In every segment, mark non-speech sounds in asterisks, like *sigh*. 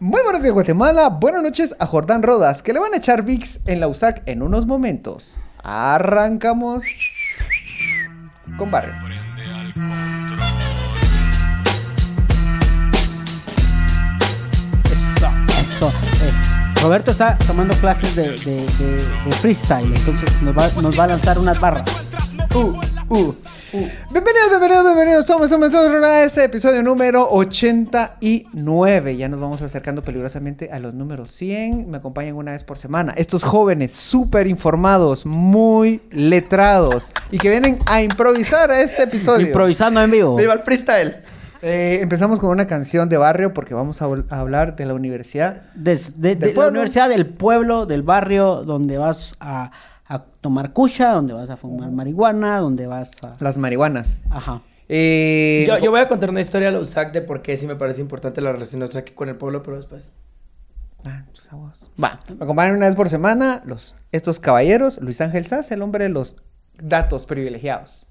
Muy buenos días, Guatemala. Buenas noches a Jordán Rodas, que le van a echar VIX en la USAC en unos momentos. Arrancamos con Barrio. Eh, Roberto está tomando clases de freestyle, entonces nos va, nos va a lanzar unas barras. Uh, uh. Bienvenidos, bienvenidos, bienvenidos. Somos, somos todos a este episodio número 89. Ya nos vamos acercando peligrosamente a los números 100. Me acompañan una vez por semana. Estos jóvenes súper informados, muy letrados y que vienen a improvisar a este episodio. Improvisando en vivo. ¡Viva el freestyle! Eh, empezamos con una canción de barrio porque vamos a, a hablar de la universidad. Des- de, de Del la universidad del pueblo, del barrio, donde vas a tomar cucha, donde vas a fumar marihuana, donde vas a... Las marihuanas. Ajá. Eh, Yo, yo voy a contar una historia a la USAC de por qué sí me parece importante la relación de USAC con el pueblo, pero después. Ah, pues aguas. Va, me acompañan una vez por semana los, estos caballeros. Luis Ángel Sass, el hombre de los datos privilegiados.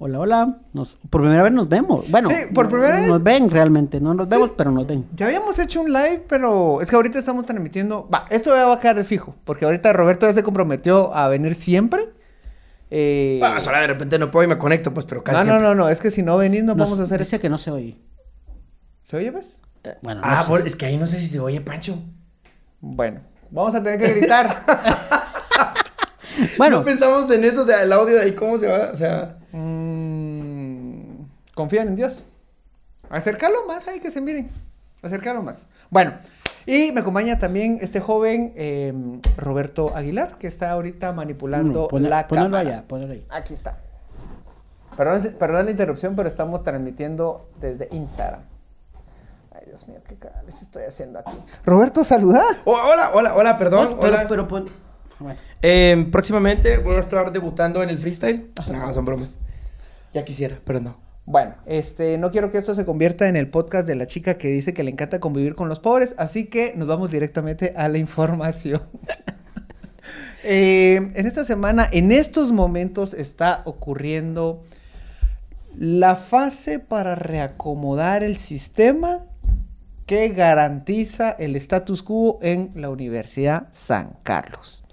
Hola, hola. Nos, por primera vez nos vemos. Bueno, Sí, por primera vez. Nos ven realmente. No nos vemos, pero nos ven. Ya habíamos hecho un live, pero es que ahorita estamos transmitiendo. Va, esto ya va a quedar de fijo, porque ahorita Roberto ya se comprometió a venir siempre. Eh, Ah, solo de repente no puedo y me conecto, pues, pero casi. no, no, siempre. no, no, es que si no venís no Nos- vamos a hacer Dice esto. que no se oye. ¿Se oye, pues? Bueno, Ah, no sé. por- es que ahí no sé si se oye Pancho. Bueno, vamos a tener que gritar. *laughs* Bueno, No pensamos en eso, o sea, el audio de ahí, ¿cómo se va? O sea. Mm, confían en Dios. Acercarlo más ahí que se miren. Acercarlo más. Bueno, y me acompaña también este joven eh, Roberto Aguilar, que está ahorita manipulando la cámara. allá, ponelo ahí. Aquí está. Perdón, perdón la interrupción, pero estamos transmitiendo desde Instagram. Ay, Dios mío, qué cara les estoy haciendo aquí. Roberto, saluda. Oh, hola, hola, hola, perdón. Pues, pero, hola. pero pon- bueno. Eh, próximamente voy a estar debutando en el freestyle. No, son bromas. Ya quisiera, pero no. Bueno, este, no quiero que esto se convierta en el podcast de la chica que dice que le encanta convivir con los pobres, así que nos vamos directamente a la *laughs* información. *laughs* Eh, en esta semana, en estos momentos, está ocurriendo la fase para reacomodar el sistema que garantiza el status quo en la Universidad San Carlos.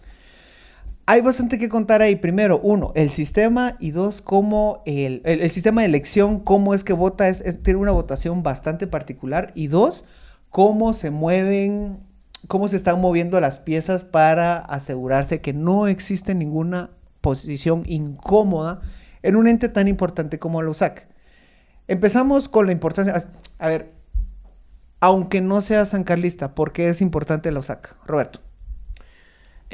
Hay bastante que contar ahí. Primero, uno, el sistema y dos, cómo el, el- el sistema de elección, cómo es que vota, es, tiene una votación bastante particular. Y dos, cómo se mueven, cómo se están moviendo las piezas para asegurarse que no existe ninguna posición incómoda en un ente tan importante como la USAC. Empezamos con la importancia. A, ver, aunque no sea san carlista, ¿por qué es importante la USAC? Roberto.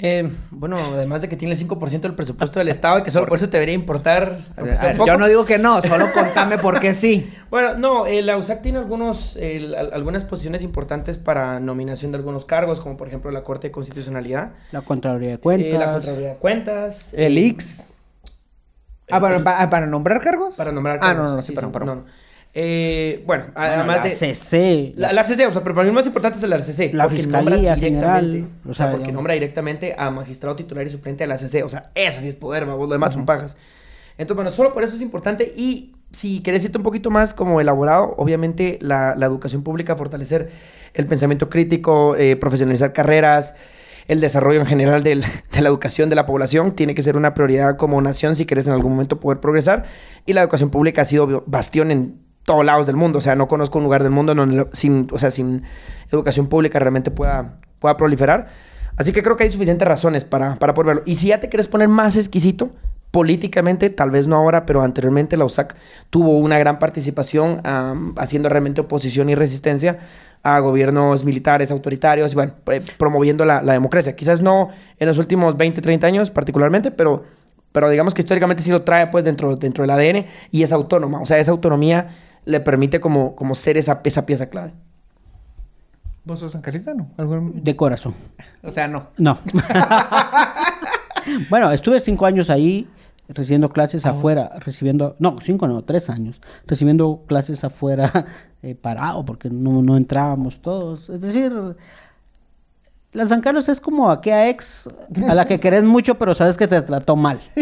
Eh, bueno, además de que tiene el 5% del presupuesto del Estado y que solo por eso te debería importar. A aunque ver, sea a ver, poco. yo no digo que no, solo contame por qué sí. *laughs* Bueno, no, eh, la USAC tiene algunos, eh, al- algunas posiciones importantes para nominación de algunos cargos, como por ejemplo la Corte de Constitucionalidad, La Contraloría de Cuentas. eh, la Contraloría de Cuentas. El eh, Ix. Ah, para, el- para, para nombrar cargos. Para nombrar Ah, cargos. no, no, no, sí, perdón, perdón. no, no. Eh, bueno, Bueno, además la de... CC. La, la CC, o sea, pero para mí lo más importante es la CC. La Fiscalía General, O sea, porque digamos. nombra directamente a magistrado titular y suplente de la CC. O sea, eso sí es poder, vamos, lo demás son pajas. Entonces, bueno, solo por eso es importante. Y si querés irte un poquito más como elaborado, obviamente la, la educación pública, fortalecer el pensamiento crítico, eh, profesionalizar carreras, el desarrollo en general del- *laughs* de la educación de la población tiene que ser una prioridad como nación si querés en algún momento poder progresar. Y la educación pública ha sido bastión en todos lados del mundo. O sea, no conozco un lugar del mundo donde sin, o sea, sin educación pública realmente pueda, pueda proliferar. Así que creo que hay suficientes razones para, para poder verlo. Y si ya te quieres poner más exquisito, políticamente, tal vez no ahora, pero anteriormente la USAC tuvo una gran participación am, haciendo realmente oposición y resistencia a gobiernos militares, autoritarios, y bueno, eh, promoviendo la, la democracia. Quizás no en los últimos 20, 30 años particularmente, pero, pero digamos que históricamente sí lo trae pues dentro, dentro del ADN y es autónoma. O sea, esa autonomía le permite como, como ser esa, esa pieza clave. ¿Vos sos san carlista, no? ¿Algún- De corazón. O sea, no. No. *laughs* bueno, estuve cinco años ahí recibiendo clases afuera, recibiendo, no, cinco no, tres años, recibiendo clases afuera *laughs* eh, parado porque no, no entrábamos todos. Es decir, la San Carlos es como aquella ex a la que querés mucho pero sabes que te trató mal. *laughs*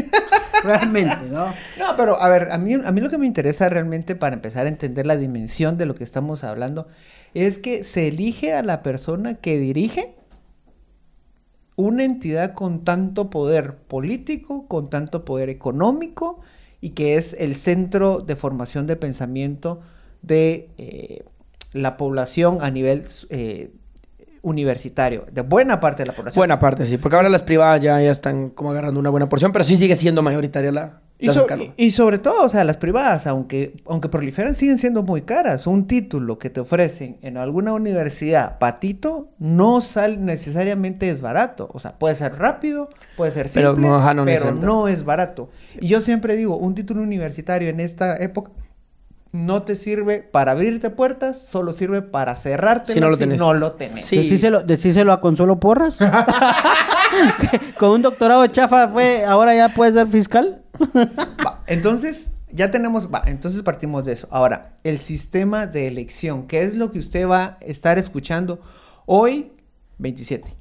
*laughs* Realmente, ¿no? No, pero a ver, a mí, a mí lo que me interesa realmente para empezar a entender la dimensión de lo que estamos hablando es que se elige a la persona que dirige una entidad con tanto poder político, con tanto poder económico y que es el centro de formación de pensamiento de eh, la población a nivel eh, universitario, de buena parte de la población. Buena parte, sí, porque ahora las privadas ya, ya están como agarrando una buena porción, pero sí sigue siendo mayoritaria la... Y, la so- cercana. y- y sobre todo, o sea, las privadas, aunque, aunque proliferan, siguen siendo muy caras. Un título que te ofrecen en alguna universidad, patito, no sal necesariamente es barato. O sea, puede ser rápido, puede ser Pero simple, no, ajá, no pero necesariamente. no es barato. Y yo siempre digo, un título universitario en esta época no te sirve para abrirte puertas, solo sirve para cerrarte Si no lo tenés. no lo tenés. Sí. Decíselo, decíselo a Consuelo Porras. *laughs* Con un doctorado chafa fue, ahora ya puede ser fiscal. Va, entonces, ya tenemos, va, entonces partimos de eso. Ahora, el sistema de elección, ¿qué es lo que usted va a estar escuchando hoy, 27?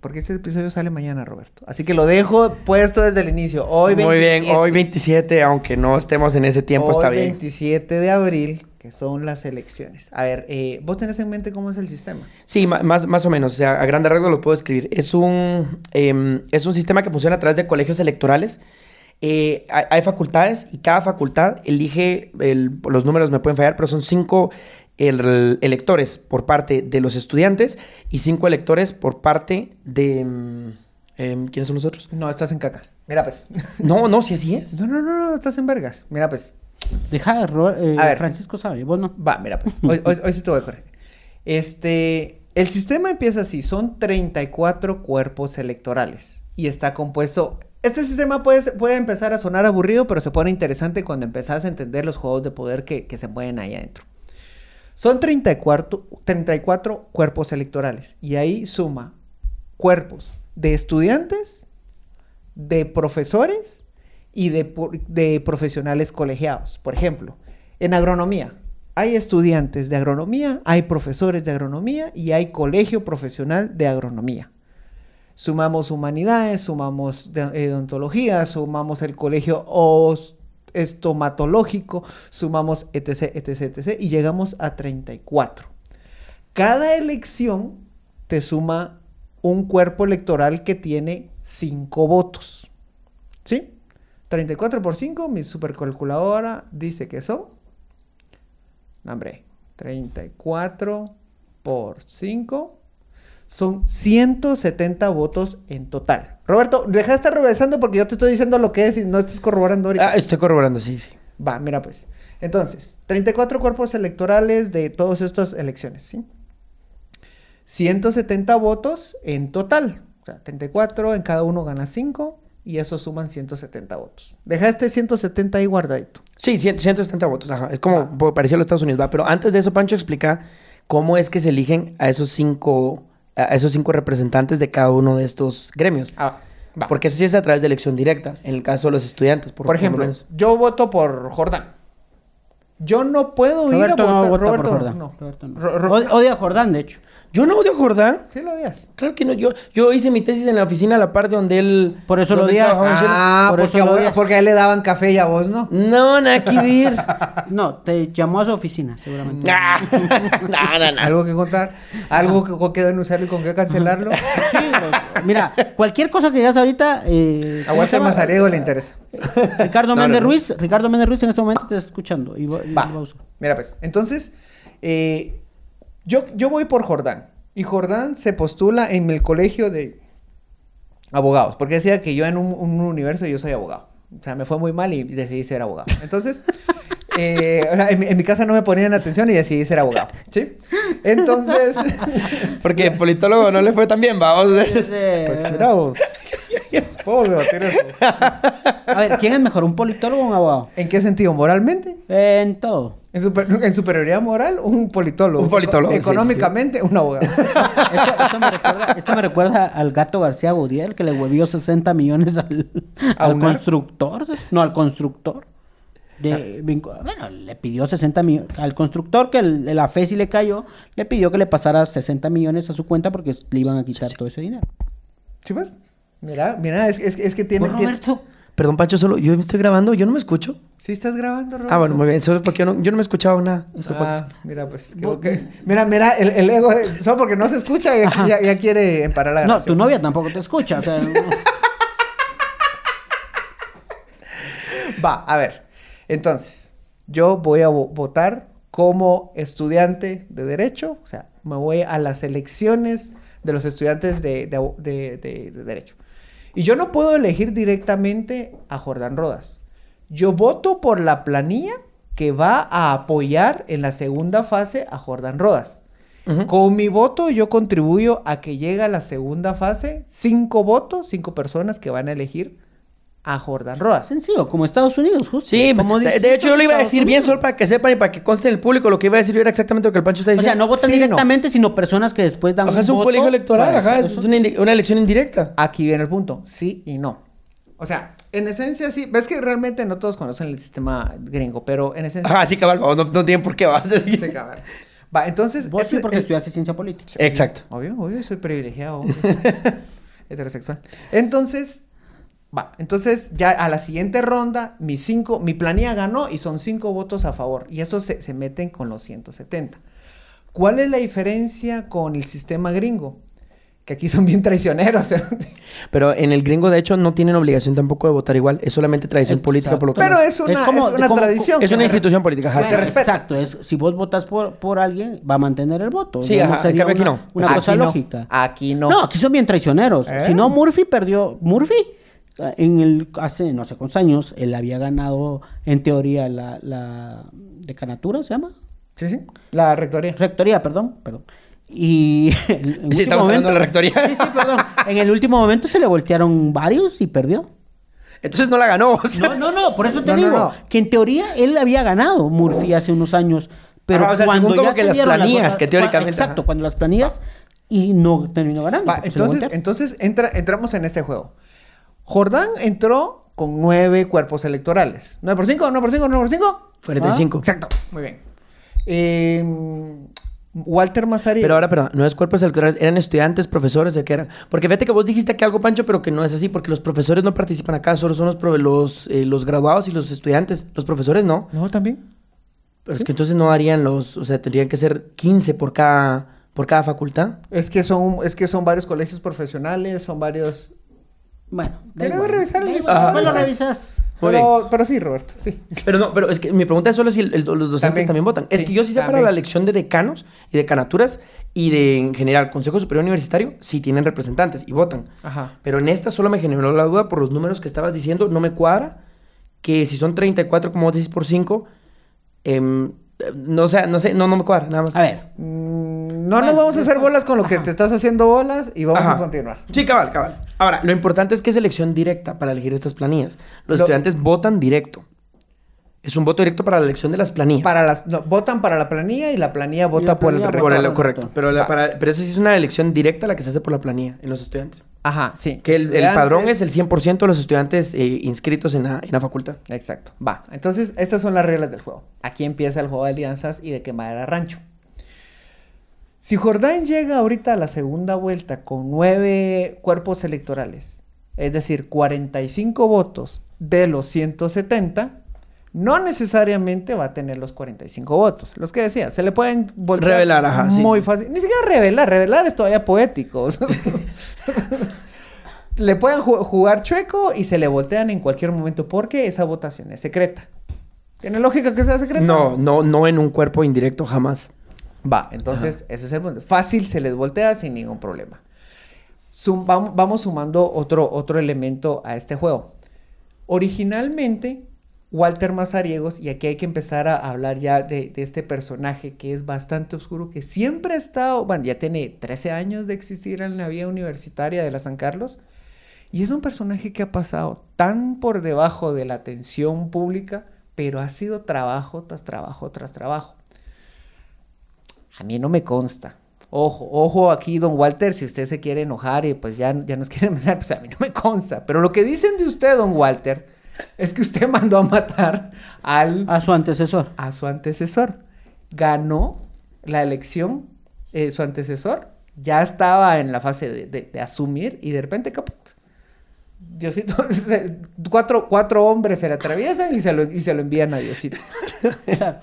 Porque este episodio sale mañana, Roberto. Así que lo dejo puesto desde el inicio. Hoy 27. Muy bien, hoy 27, aunque no estemos en ese tiempo, Hoy está bien. 27 de abril, que son las elecciones. A ver, eh, ¿vos tenés en mente cómo es el sistema? Sí, más, más o menos. O sea, a grandes rasgos lo puedo escribir. Es un, em, es un sistema que funciona a través de colegios electorales. Eh, hay, hay facultades y cada facultad elige, el- los números me pueden fallar, pero son cinco el- electores por parte de los estudiantes y cinco electores por parte de... em, em, ¿Quiénes son los otros? No, estás en cacas. Mira, pues. No, no, si así es. No, no, no, no, estás en vergas. Mira, pues. Deja, Ro- eh, A ver. Francisco sabe, vos no. Va, mira, pues, hoy, hoy- hoy sí te voy a correr. Este, el sistema empieza así, son 34 cuerpos electorales y está compuesto... Este sistema puede, puede empezar a sonar aburrido, pero se pone interesante cuando empezás a entender los juegos de poder que, que se mueven ahí adentro. Son 34, 34 cuerpos electorales y ahí suma cuerpos de estudiantes, de profesores y de, profesionales colegiados. Por ejemplo, en agronomía, hay estudiantes de agronomía, hay profesores de agronomía y hay colegio profesional de agronomía. Sumamos humanidades, sumamos eh, odontología, sumamos el colegio os- estomatológico, sumamos etc, etc, etc y llegamos a 34. Cada elección te suma un cuerpo electoral que tiene 5 votos. ¿Sí? 34 por 5, mi supercalculadora dice que son. Hombre, 34 por 5 son 170 votos en total. Roberto, deja de estar regresando porque yo te estoy diciendo lo que es y no estés corroborando ahorita. Ah, estoy corroborando, sí, sí. Va, mira pues. Entonces, 34 cuerpos electorales de todas estas elecciones, ¿sí? 170 votos en total. O sea, 34, en cada uno gana 5 y eso suman 170 votos. Deja este 170 ahí guardadito. Sí, 100 170 votos, ajá. Es como po- parecido a los Estados Unidos, va. Pero antes de eso, Pancho, explica cómo es que se eligen a esos cinco, a esos cinco representantes de cada uno de estos gremios. Ah, va. Porque eso sí es a través de elección directa, en el caso de los estudiantes. Por, Por lo ejemplo, menos. yo voto por Jordán. Yo no puedo Roberto ir a no votar. vota por Roberto, Jordán. no. Roberto no. Ro- ro- Od- Odia a Jordán, de hecho. Yo no odio a Jordán. Sí lo odias. Claro que no. Yo, yo hice mi tesis en la oficina a la parte donde él... Por eso lo odias. en. Ah, por porque, eso lo odias. porque a él le daban café y a vos no. No, nada que ver. *laughs* No, te llamó a su oficina, seguramente. Ah, *laughs* no, no, no. Algo que contar, algo que con qué denunciarlo y con qué cancelarlo. *laughs* Sí, bro. mira, cualquier cosa que digas ahorita. Eh, A ¿cómo se Walter llama? Mazariego le interesa. Ricardo No, Méndez no, no. Ruiz. Ricardo Méndez Ruiz en este momento te está escuchando. Y va- y Va. Mira pues, entonces, eh, yo, yo voy por Jordán. Y Jordán se postula en el colegio de abogados. Porque decía que yo en un, un universo yo soy abogado. O sea, me fue muy mal y decidí ser abogado. Entonces, *laughs* eh, o sea, en, mi- en mi casa no me ponían atención y decidí ser abogado. ¿Sí? Entonces, *laughs* Porque politólogo no le fue tan bien, vamos. pues mira vos. Podemos debatir eso. A ver, ¿quién es mejor, un politólogo o un abogado? ¿En qué sentido? ¿Moralmente? En todo. En, super- *laughs* en superioridad moral, un politólogo. Un politólogo, sí, Económicamente, un abogado. *laughs* Esto, esto me recuerda, esto me recuerda al gato García Godiel que le huevió 60 millones al, ¿A al constructor. No, al constructor. De, vincu- bueno, le pidió 60 millones. Al constructor que el- la FESI le cayó, le pidió que le pasara 60 millones a su cuenta porque le iban a quitar todo ese dinero. ¿Sí pues? Mira, mira, es, es, es que tiene... Pues, tiene- Roberto, Perdón, Pancho, solo yo me estoy grabando, yo no me escucho. ¿Sí estás grabando, Roberto? Ah, bueno, muy bien. Solo porque yo no, yo no me he escuchado nada. Ah, mira, pues. creo que- Mira, mira, el, el ego, eh, solo porque no se escucha, ya, ya- ya quiere emparar la No, grabación. tu novia tampoco te escucha. O sea, no. *laughs* Va, a ver. Entonces, yo voy a vo- votar como estudiante de Derecho. O sea, me voy a las elecciones de los estudiantes de, de abo- de- de- de Derecho. Y yo no puedo elegir directamente a Jordán Rodas. Yo voto por la planilla que va a apoyar en la segunda fase a Jordán Rodas. Con mi voto yo contribuyo a que llegue a la segunda fase cinco votos, cinco personas que van a elegir a Jordán Rodas. Sencillo, como Estados Unidos, justo. Sí, como de, dice de hecho yo lo iba a Estados decir bien Unidos. solo para que sepan y para que conste en el público. Lo que iba a decir yo era exactamente lo que el Pancho está O diciendo. sea, no votan Sí, no. directamente, sino personas que después dan Ajá, un es un voto colegio electoral, ajá, eso. es una, elección indirecta. Aquí viene el punto, sí y no. O sea, en esencia sí, ves que realmente no todos conocen el sistema gringo, pero en esencia Ajá, sí, cabal, no, no tienen por qué vas a sí, cabrón. Va, entonces... Vos este- sí porque el- estudiaste ciencia política. Exacto. Obvio, obvio, soy privilegiado. obvio. *laughs* Heterosexual. Entonces, va. Entonces, ya a la siguiente ronda, mi cinco, mi planilla ganó y son cinco votos a favor. Y eso se, se meten con los 170. ¿Cuál es la diferencia con el sistema gringo? Que aquí son bien traicioneros. ¿eh? *laughs* Pero en el gringo, de hecho, no tienen obligación tampoco de votar igual. Es solamente tradición Exacto. política por lo que Pero es una, Es como- es una como- tradición. Es una institución política, ajá. se. Exacto, es si vos votas por, por alguien, va a mantener el voto. Sí, No ajá, sería cambio aquí una, no. una Aquí cosa no, lógica. Aquí no. No, aquí son bien traicioneros. ¿Eh? Si no, Murphy perdió. Murphy, en el, hace no sé cuántos años, él había ganado, en teoría, la, la decanatura, ¿se llama? Sí, sí. La rectoría. Rectoría, perdón, perdón. Y *laughs* en Sí, estamos hablando de la rectoría. Sí, sí, perdón. En el último momento se le voltearon varios y perdió. Entonces no la ganó. o sea. No, no, no, por eso te No, digo no. que en teoría él había ganado Murphy hace unos años, pero Ajá, o sea, cuando ya que se las planillas, que teóricamente, exacto, ajá. cuando las planillas y no terminó ganando. Va, entonces, entonces entra, entramos en este juego. Jordán entró con nueve cuerpos electorales. ¿9 por 5? ¿9 por 5? ¿9 por 5? 45. Exacto. Muy bien. Eh, Walter Mazzari. Pero ahora, perdón, no es cuerpos electorales, eran estudiantes, profesores, ¿de qué eran? Porque fíjate que vos dijiste aquí algo, Pancho, pero que no es así, porque los profesores no participan acá, solo son los, los, eh, los graduados y los estudiantes. Los profesores no. No, también. Pero es que entonces no harían los, o sea, tendrían que ser 15 por cada, por cada facultad. Es que son, es que son varios colegios profesionales, son varios. Bueno, que igual. revisar el Ajá. después lo revisas. Muy Pero, pero sí, Roberto, sí. Pero no, pero es que mi pregunta es solo si el- el- los docentes También. también, votan. Es que yo sí sé para la elección de decanos y decanaturas y de, en general, Consejo Superior Universitario, sí tienen representantes y votan. Ajá. Pero en esta solo me generó la duda por los números que estabas diciendo. No me cuadra que si son 34, como vos decís, por 5, no, sé, no sé, no, no me cuadra, nada más. A ver, no nos vamos a hacer bolas con lo que ajá. te estás haciendo bolas y vamos Ajá. a continuar. Sí, cabal, cabal. Ahora, lo importante es que es elección directa para elegir estas planillas. Los Lo- estudiantes votan directo. Es un voto directo para la elección de las planillas. Para las, no, votan para la planilla y la planilla vota la por el. Por el- correcto. Pero, la- Va. para- pero esa sí es una elección directa la que se hace por la planilla en los estudiantes. Ajá, sí. Que el, padrón es el 100% de los estudiantes eh, inscritos en la, en la facultad. Exacto. Va. Entonces, estas son las reglas del juego. Aquí empieza el juego de alianzas y de quemar a rancho. Si Jordán llega ahorita a la segunda vuelta con nueve cuerpos electorales, es decir, 45 votos de los 170, no necesariamente va a tener los 45 votos. Los que decía, se le pueden voltear Revelar, ajá, sí. muy fácil. Ni siquiera revelar, revelar es todavía poético. *laughs* le pueden ju- jugar chueco y se le voltean en cualquier momento porque esa votación es secreta. ¿Tiene lógica que sea secreta? No, no, no en un cuerpo indirecto jamás. Va, entonces ese es el punto. Fácil se les voltea sin ningún problema. Sum- vam- vamos sumando otro, otro elemento a este juego. Originalmente, Walter Mazariegos, y aquí hay que empezar a hablar ya de, este personaje que es bastante oscuro, que siempre ha estado, bueno, ya tiene 13 años de existir en la vida universitaria de la San Carlos, y es un personaje que ha pasado tan por debajo de la atención pública, pero ha sido trabajo tras trabajo tras trabajo. A mí no me consta. Ojo, ojo aquí, don Walter, si usted se quiere enojar y pues ya, ya nos *laughs* quiere mandar, pues a mí no me consta. Pero lo que dicen de usted, don Walter, es que usted *laughs* mandó a matar al, a su antecesor. a su antecesor. Ganó la elección, eh, su antecesor ya estaba en la fase de, de- de asumir y de repente caput. Diosito, *laughs* se- cuatro, cuatro hombres se le atraviesan y se lo, y se lo envían a Diosito. *laughs* Claro.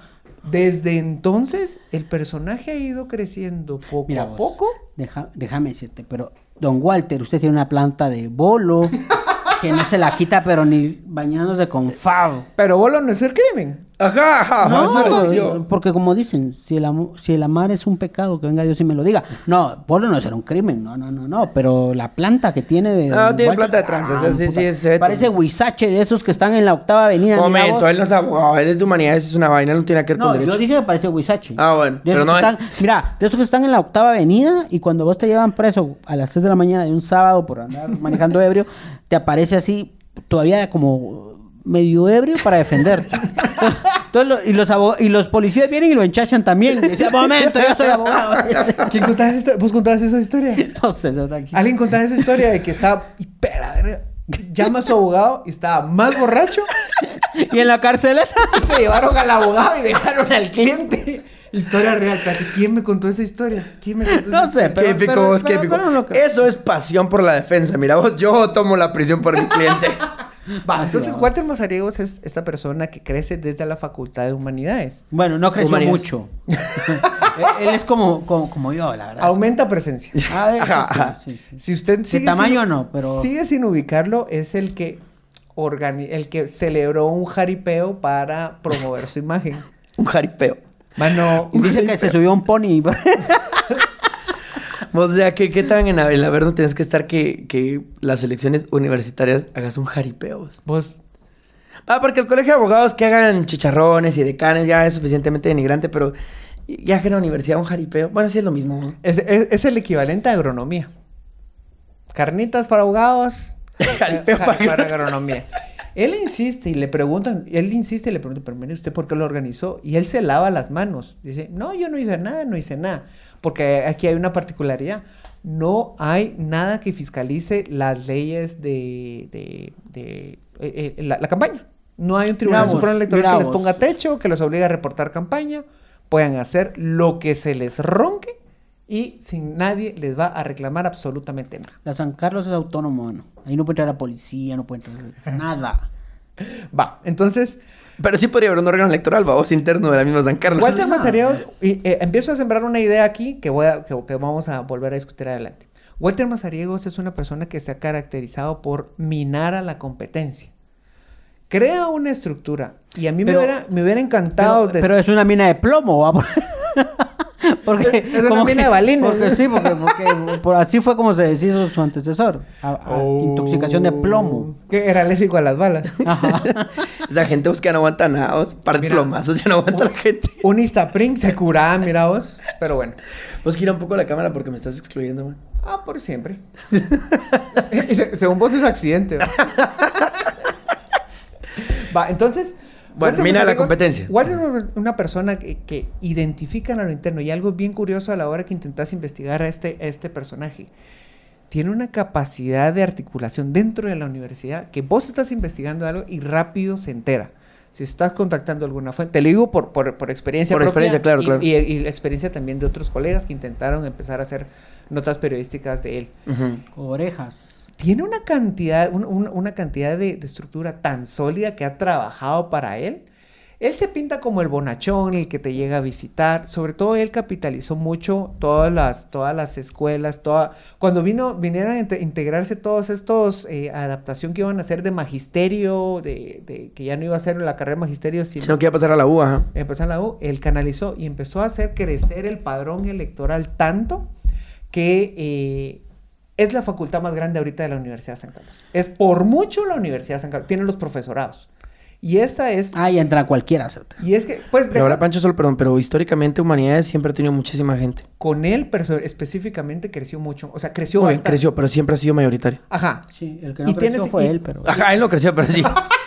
Desde entonces, el personaje ha ido creciendo poco Mira a vos, poco. deja- déjame decirte, pero don Walter, usted tiene una planta de bolo que no se la quita, pero ni bañándose con favo. Pero bolo no es el crimen. Ajá, ajá. No, me porque- como dicen, si el, si el amar es un pecado, que venga Dios y me lo diga. No, bolo no será un crimen, no, no, no, no, pero la planta que tiene de... Ah, don tiene planta de tranzas, ah, sí, sí, ve Parece huizache de esos que están en la octava avenida. Momento, él no es abogado, él es de humanidades, es una vaina, no tiene que ver con No, derecho. yo dije que parece huizache. Ah, bueno, De pero no es. están- Mira, de esos que están en la octava avenida y cuando vos te llevan preso a las 6 de la mañana de un sábado por andar manejando ebrio, te aparece así, todavía como medio ebrio para defenderte. Entonces, lo- y, los abog- y los policías vienen y lo enchachan también. Y dicen, momento, yo soy abogado. *laughs* ¿Quién contaba esa historia? ¿Vos contabas esa historia? no sé, eso está aquí. Alguien contaba esa historia de que estaba hiper. Llama a su abogado y estaba más borracho. Y en la carceleta. *laughs* Y se llevaron al abogado y dejaron al cliente. Historia real. ¿quién me contó esa historia? ¿Quién me contó No esa sé, historia? Qué pero- épico, pero- vos, qué pero- épico. pero no creo. Eso es pasión por la defensa. Mira, vos, yo tomo la prisión por mi cliente. *laughs* Va, entonces Walter Mazariegos es esta persona que crece desde la Facultad de Humanidades. Bueno, no creció Humanidades. mucho. él, *laughs* él es como, como, como yo, la verdad. Aumenta presencia. *laughs* Ah, eso Ajá, sí, ajá. sí, sí. Si usted De sigue tamaño sin- no, pero- sigue sin ubicarlo, es el que organi- el que celebró un jaripeo para promover su imagen. *laughs* Un jaripeo. Mano, Y dice que se subió un pony. O sea, ¿qué, qué tan en el Averno tienes que estar que, que las elecciones universitarias hagas un jaripeo? vos? vos Ah, porque el colegio de abogados que hagan chicharrones y decanes ya es suficientemente denigrante, pero ya que en la universidad un jaripeo, bueno, sí es lo mismo. es, es- es el equivalente a agronomía. Carnitas para abogados, *laughs* Jaripeo eh, ja- para- para agronomía. Él insiste y le preguntan, él insiste y le pregunta, pero mire usted por qué lo organizó y él se lava las manos. Dice, no, yo no hice nada, no hice nada, porque aquí hay una particularidad. No hay nada que fiscalice las leyes de, de, de- eh, eh, la, la campaña. No hay un tribunal supremo electoral que les ponga techo, que los obligue a reportar campaña. Puedan hacer lo que se les ronque y sin nadie les va a reclamar absolutamente nada. La San Carlos es autónomo, mano. Ahí no puede entrar la policía, no puede entrar nada. Va, entonces, Pero sí podría haber un órgano electoral, vos, interno de la misma San Carlos. Walter nada. Mazariegos, y, eh, empiezo a sembrar una idea aquí que, voy a- que, que vamos a volver a discutir adelante. Walter Mazariegos es una persona que se ha caracterizado por minar a la competencia. Crea una estructura y a mí Pero- me, hubiera, me hubiera encantado... Pero, pero es una mina de plomo, ¿va? *laughs* *laughs* porque, Es una como mina que- de balines. Porque sí, porque, *laughs* porque por así fue como se deshizo su antecesor. a- a Intoxicación de plomo. Que era alérgico a las balas. *laughs* Ajá. Esa gente vos que no aguanta nada, vos, par de Mira. plomazos, ya no aguanta la gente. Un Instapring se curaba, mira vos. Pero bueno. Vos gira un poco la cámara porque me estás excluyendo, man. Ah, por siempre. Se- según vos es accidente. Va, entonces. Bueno, Walter mina la competencia. Walter es una persona que, que identifica en lo interno y algo bien curioso a la hora que intentas investigar a este, a este personaje. Tiene una capacidad de articulación dentro de la universidad que vos estás investigando algo y rápido se entera. Si estás contactando alguna fuente, te lo digo por, por, por experiencia Por propia experiencia, claro, y, claro. Y, y experiencia también de otros colegas que intentaron empezar a hacer notas periodísticas de él. Orejas. Tiene una cantidad, un- un- una cantidad de, de estructura tan sólida que ha trabajado para él. Él se pinta como el bonachón, el que te llega a visitar. Sobre todo él capitalizó mucho todas las, todas las escuelas, toda... Cuando vino, vinieron a inte- integrarse todos estos eh, adaptación que iban a hacer de magisterio, de, de- que ya no iba a ser la carrera de magisterio, sino Sino que iba a pasar a la U, ajá. empezó en la U, él canalizó y empezó a hacer crecer el padrón electoral tanto que eh, es la facultad más grande ahorita de la Universidad de San Carlos. Es por mucho la Universidad de San Carlos, tiene los profesorados. Y esa es... Ah, y entra cualquiera. ¿cierto? Y es que, pues, Pero ahora deja- Pancho solo, perdón, pero históricamente Humanidades siempre ha tenido muchísima gente. con él perso- específicamente creció mucho. O sea, creció bien, bastante. creció, pero siempre ha sido mayoritario. Ajá. Sí, el que no Y creció tienes- fue y- él, pero... Ajá, él no creció, pero sí. *laughs*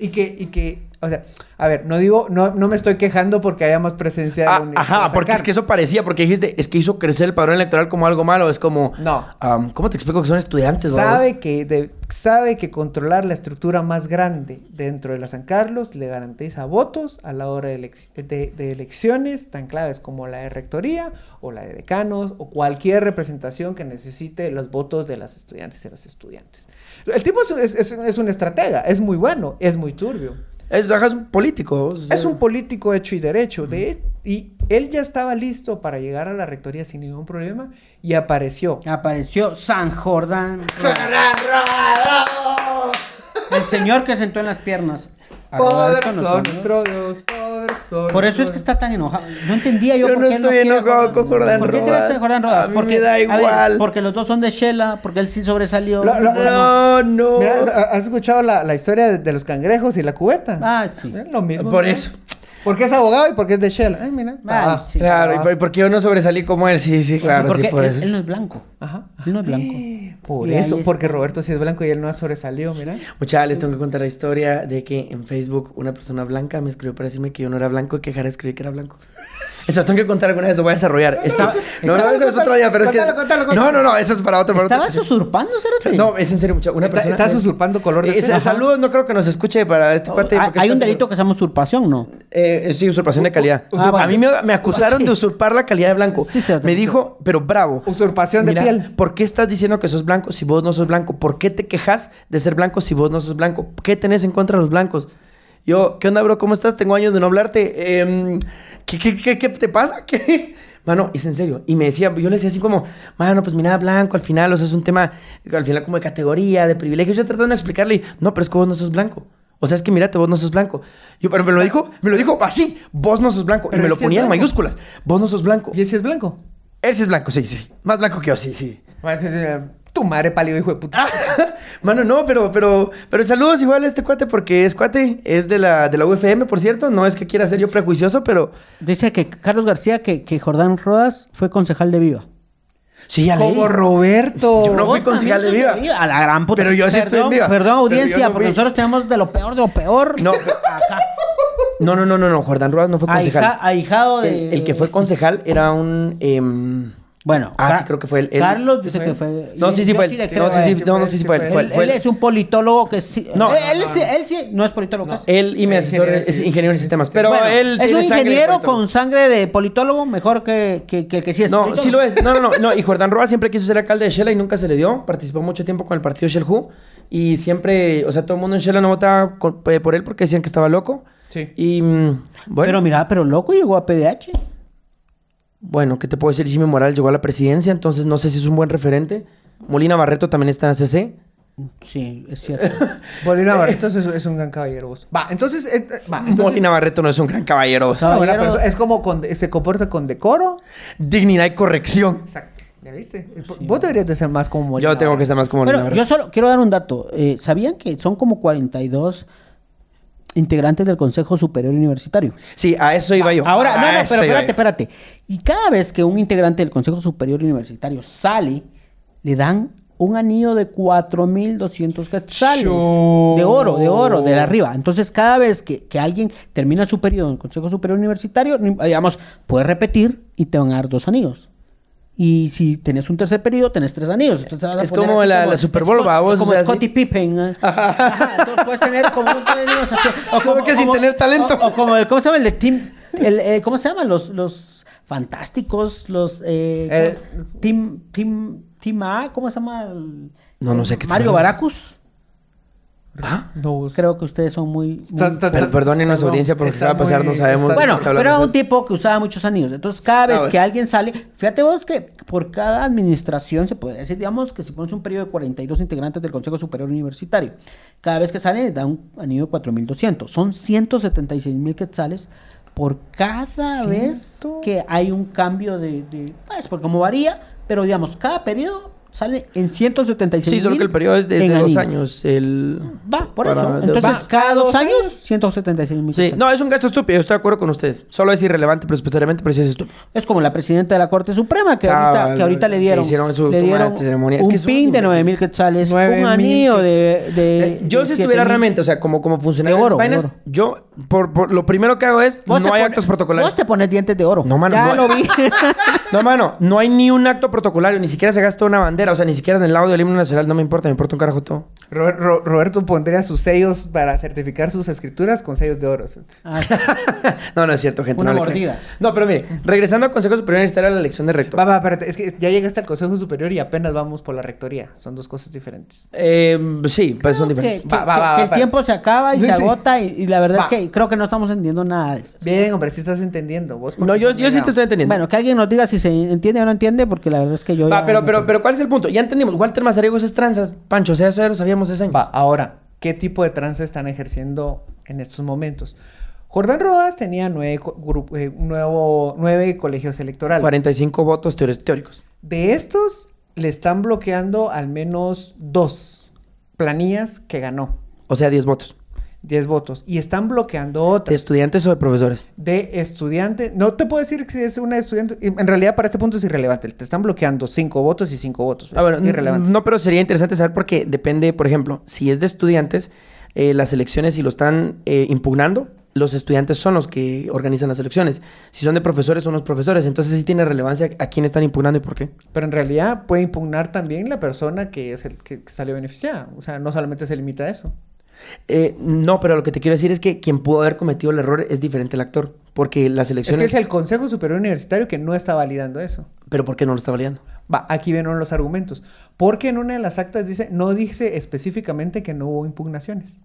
Y que, y que O sea, a ver, no digo, no, no me estoy quejando porque haya más presencia de Ah, Universidad ajá, porque es que eso parecía, porque dijiste, es que hizo crecer el padrón electoral como algo malo. Es como. No. am, ¿Cómo te explico que son estudiantes, sabe que, de- sabe que controlar la estructura más grande dentro de la San Carlos le garantiza votos a la hora de, elec- de- de elecciones tan claves como la de rectoría o la de decanos o cualquier representación que necesite los votos de las estudiantes y los estudiantes. El tipo es, es- es- es un estratega, es muy bueno, es muy turbio. Es, un político. o sea. Es un político hecho y derecho. De, y él ya estaba listo para llegar a la rectoría sin ningún problema y apareció. Apareció San Jordán. El señor que sentó en las piernas. con son nosotros. Por eso es que está tan enojado. No entendía yo, Yo por no qué estoy quiere enojado con Jordán ¿Por qué Rodas. crees que Jordán Rodas? A mí Porque, me da ver, igual. porque los dos son de Shela, porque él sí sobresalió. Lo- lo- O sea, No, no. Mira, ¿has escuchado la, la historia de, de los cangrejos y la cubeta? Ah, sí. Lo mismo. Por ¿no? eso. Porque es abogado y porque es de Shell. Ay, mira. Ay, Ah, sí. Claro, y ah. por- porque yo no sobresalí como él. Sí, sí, claro, porque sí, por él, eso. él no es blanco. Ajá. Él no es blanco. *gasps* Por Y eso, porque Roberto sí es blanco y él no ha sobresalido, mira. Muchachos, les tengo que contar la historia de que en Facebook una persona blanca me escribió para decirme que yo no era blanco y que Jara escribí que era blanco. *laughs* Eso tengo que contar alguna vez, lo voy a desarrollar. Estaba, no, no, eso es otro día, pero es que... No, no, no, eso es para otro, para otro. ¿Estabas usurpando, Cerote? No, es en serio, mucha, una persona... estás usurpando color de Eh, piel. Saludos, no creo que nos escuche para este cuate. Oh, Hay, porque hay un delito que se llama usurpación, ¿no? Eh, sí, usurpación de calidad. A mí me, acusaron *laughs* de usurpar la calidad de blanco. Sí, me dijo, pero bravo. Usurpación de Mira, ¿Por qué estás diciendo que sos blanco si vos no sos blanco? ¿Por qué te quejas de ser blanco si vos no sos blanco? ¿Qué tenés en contra de los blancos? Yo, ¿qué onda, bro? ¿Cómo estás? Tengo años de no hablarte. Em, ¿qué, qué, qué, qué te pasa? *laughs* ¿Qué? Mano, es en serio. Y me decía, yo le decía así como, mano, pues mira, blanco, al final, o sea, es un tema, al final como de categoría, de privilegios. Yo tratando de explicarle, no, pero es que vos no sos blanco. O sea, es que mírate, vos no sos blanco. Yo, pero me lo dijo, me lo dijo así, vos no sos blanco. Pero y me lo ponía en mayúsculas. Vos no sos blanco. ¿Y ese es blanco? Él sí es blanco, sí, sí. Más blanco que yo, sí, sí. Eh, Tu madre pálido, hijo de puta. *laughs* Mano, no, pero, pero, pero saludos igual a este cuate porque es cuate, es de la, de la UFM, por cierto. No es que quiera ser yo prejuicioso, pero Dice que Carlos García, que, que Jordán Rodas fue concejal de Viva. sí, ya leí. Como Roberto. Yo no fui concejal de Viva. A la gran puta. Pero yo sí estoy en Perdón, Viva. Perdón, Pero yo audiencia, no porque fui. nosotros tenemos de lo peor de lo peor. No, *laughs* Acá. No, no, no, no, no. Jordán Rodas no fue concejal. Ahija- ahijado de... el, el que fue concejal era un. em, Bueno. Ah, sí, creo que fue él. Carlos dice que fue... No, sí, sí fue él. No, sí, sí, no, no, sí, sí fue él. Él, es un politólogo que sí... No. él, él sí, él sí, no es politólogo. No. ¿qué Él y mi Eh, asesor es en ingeniero en sistemas. Pero Bueno, él. es un ingeniero con sangre de politólogo mejor que, que, que el que sí es No, politólogo. sí lo es. No, no, no, no. Y Jordán Roa siempre quiso ser alcalde de Shela y nunca se le dio. Participó mucho tiempo con el partido Shell Who. Y siempre, o sea, todo el mundo en Shela no votaba eh, por él porque decían que estaba loco. Sí. Y mm, bueno, Pero mira, pero loco llegó a PDH. bueno, ¿qué te puedo decir? Jimmy Moral llegó a la presidencia, entonces no sé si es un buen referente. Molina Barreto también está en ACC. Sí, es cierto. *laughs* Bolívar Barreto es, es un gran caballero. vos. Va, entonces. eh, eh, va, entonces Molina Barreto no es un gran caballero. buena Caballero- persona. Es como con- se comporta con decoro. Dignidad y corrección. Exacto. ¿Ya viste? Vos deberías de ser más como Molina Yo tengo que estar más como Molina Barreto. yo solo quiero dar un dato. Eh, ¿Sabían que son como 42 integrantes del Consejo Superior Universitario? Sí, a eso iba yo. Ahora, A no, no, pero espérate, yo. espérate. Y cada vez que un integrante del Consejo Superior Universitario sale, le dan un anillo de 4.200 quetzales. Shoo. De oro, de oro, de arriba. Entonces, cada vez que, que alguien termina su periodo en el Consejo Superior Universitario, ni- digamos, puedes repetir y te van a dar dos anillos. Y si tenés un tercer periodo, tenés tres anillos. Entonces, Es como la- la Super Bowl, Scott- ¿va? Vos, Como o sea, Scottie Pippen. ¿eh? Ajá, entonces puedes tener como un anillos o Solo que sin tener talento. O, o como el, ¿cómo se llama el de Team? El, eh, ¿Cómo se llaman los, los fantásticos? Los eh, Eh, Team, Team, Team A, ¿cómo se llama? el- No, no sé qué Mario. Baracus. ¿Ah? No. Creo que ustedes son muy. muy- Ta- ta- Per- Perdonen nuestra Perdón, audiencia porque acaba de pasar, muy- no sabemos. está- Bueno, está pero era un tipo que usaba muchos anillos. Entonces, cada vez Ah, que alguien sale, fíjate vos que por cada administración se puede decir, digamos que si pones un periodo de 42 integrantes del Consejo Superior Universitario, cada vez que sale da un anillo de 4.200. Son 176 mil quetzales por cada vez Ciento- que hay un cambio de, de- Pues, por como varía, pero digamos, cada periodo sale en 176 Sí, solo que el periodo es de, dos años. El... Va, por para- eso. Entonces, va. cada dos ¿Cada dos años, años? 176 mil. Sí, no, es un gasto estúpido, estoy de acuerdo con ustedes. Solo es irrelevante presupuestariamente, pero sí es estúpido. Es como la presidenta de la Corte Suprema, que, ahorita, que ahorita le que dieron, hicieron su le dieron toma de ceremonia. Es un que somos pin de imbéciles. 9 mil quetzales, Nueve un mil anillo de, de... Eh, yo de si estuviera realmente, o sea, como, como funcionario De oro, vaina, de oro. yo, por, por- lo primero que hago es, no hay actos protocolarios. Vos te pones dientes de oro. No, mano, Ya no- lo vi. *laughs* No, mano, no hay ni un acto protocolario, ni siquiera se gasta una bandera, o sea, ni siquiera en el lado del himno nacional, no me importa, me importa un carajo todo. Ro- Ro- Roberto pondría sus sellos para certificar sus escrituras con sellos de oro. Ah, *laughs* no, no es cierto, gente. Una no mordida. No, pero mire, regresando al Consejo Superior Universitario a la elección de rector. Va, va, espérate, es que ya llegaste al Consejo Superior y apenas vamos por la rectoría. Son dos cosas diferentes. Eh, sí, pues son diferentes. que- Va, va, que- va, que va, el va. tiempo se acaba y Sí, se sí. agota y, y la verdad Va. es que creo que no estamos entendiendo nada de esto. Bien, hombre, sí estás entendiendo. Vos No, yo, yo sí te estoy entendiendo. Bueno, que alguien nos diga si se entiende o no entiende, porque la verdad es que yo Va, ya pero, no pero, pero, ¿cuál es el punto? Ya entendimos. Walter Mazariegos es tranzas, Pancho, o sea, eso ya lo sabíamos ese año. Va, ahora, ¿qué tipo de trance están ejerciendo en estos momentos? Jordán Rodas tenía nueve, eh, nuevo, nueve colegios electorales. 45 votos teóricos. De estos, le están bloqueando al menos dos planillas que ganó. O sea, 10 votos. 10 votos. Y están bloqueando ¿De otras. estudiantes o de profesores? de estudiante. No te puedo decir si es una estudiante. En realidad, para este punto es irrelevante. Te están bloqueando cinco votos y cinco votos. Ah, bueno, irrelevante. no, pero sería interesante saber porque depende, por ejemplo, si es de estudiantes, eh, las elecciones, si lo están eh, impugnando, los estudiantes son los que organizan las elecciones. Si son de profesores, son los profesores. Entonces sí tiene relevancia a quién están impugnando y por qué. Pero en realidad puede impugnar también la persona que es el que, que salió beneficiada. O sea, no solamente se limita a eso. Eh, no, pero lo que te quiero decir es que quien pudo haber cometido el error es diferente al actor. Porque las Es que elecciones... es el Consejo Superior Universitario que no está validando eso. Pero ¿por qué no lo está validando? Va, aquí vienen los argumentos. Porque en una de las actas dice, no dice específicamente que no hubo impugnaciones.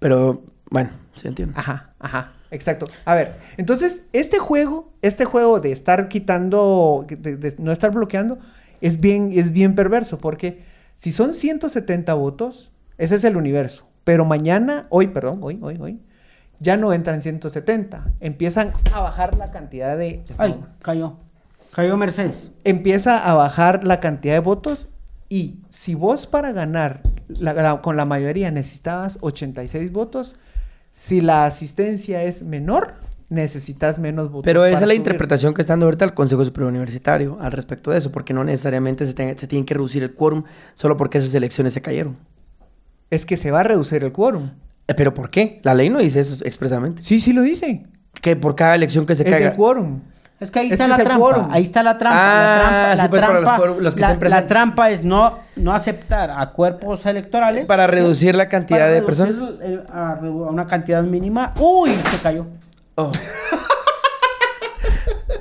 Pero, bueno, sí entiendo. Ajá, ajá, exacto. A ver, entonces, este juego, este juego de estar quitando, de, de no estar bloqueando, es bien, es bien perverso, porque si son 170 votos, ese es el universo. Pero mañana, hoy, perdón, hoy, hoy, hoy, ya no entran 170. Empiezan a bajar la cantidad de... Ay, cayó. Cayó Mercedes. Empieza a bajar la cantidad de votos y si vos para ganar la- la- con la mayoría necesitabas 86 votos, si la asistencia es menor, necesitas menos votos. Pero esa es la subir. interpretación que está dando ahorita el Consejo Superior Universitario al respecto de eso, porque no necesariamente se, tenga- se tiene que reducir el quórum solo porque esas elecciones se cayeron. Es que se va a reducir el quórum. Eh, ¿Pero por qué? La ley no dice eso expresamente. Sí, sí lo dice. Que por cada elección que se es caiga... del quórum. Es que ahí Es está la el trampa. quórum. Ahí está la trampa. Ah, la trampa, sí, la pues, para los los que la- estén presentes. la trampa es no, no aceptar a cuerpos electorales. Para reducir la cantidad para de reducir personas. el- a, una cantidad mínima. ¡Uy! Se cayó. Oh. *laughs*